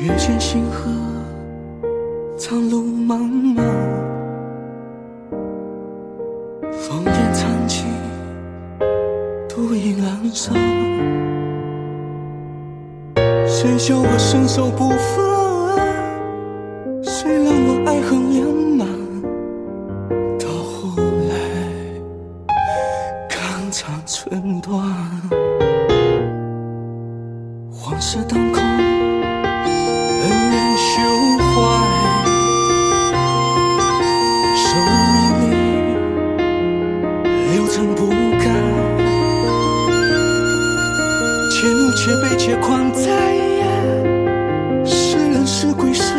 月见星河，长路茫茫，烽烟残尽，独影阑珊。谁叫我身手不凡？谁让我爱恨两难？到后来，肝肠寸断，往事当空，留尘不敢，且怒且悲且狂哉，是人是鬼是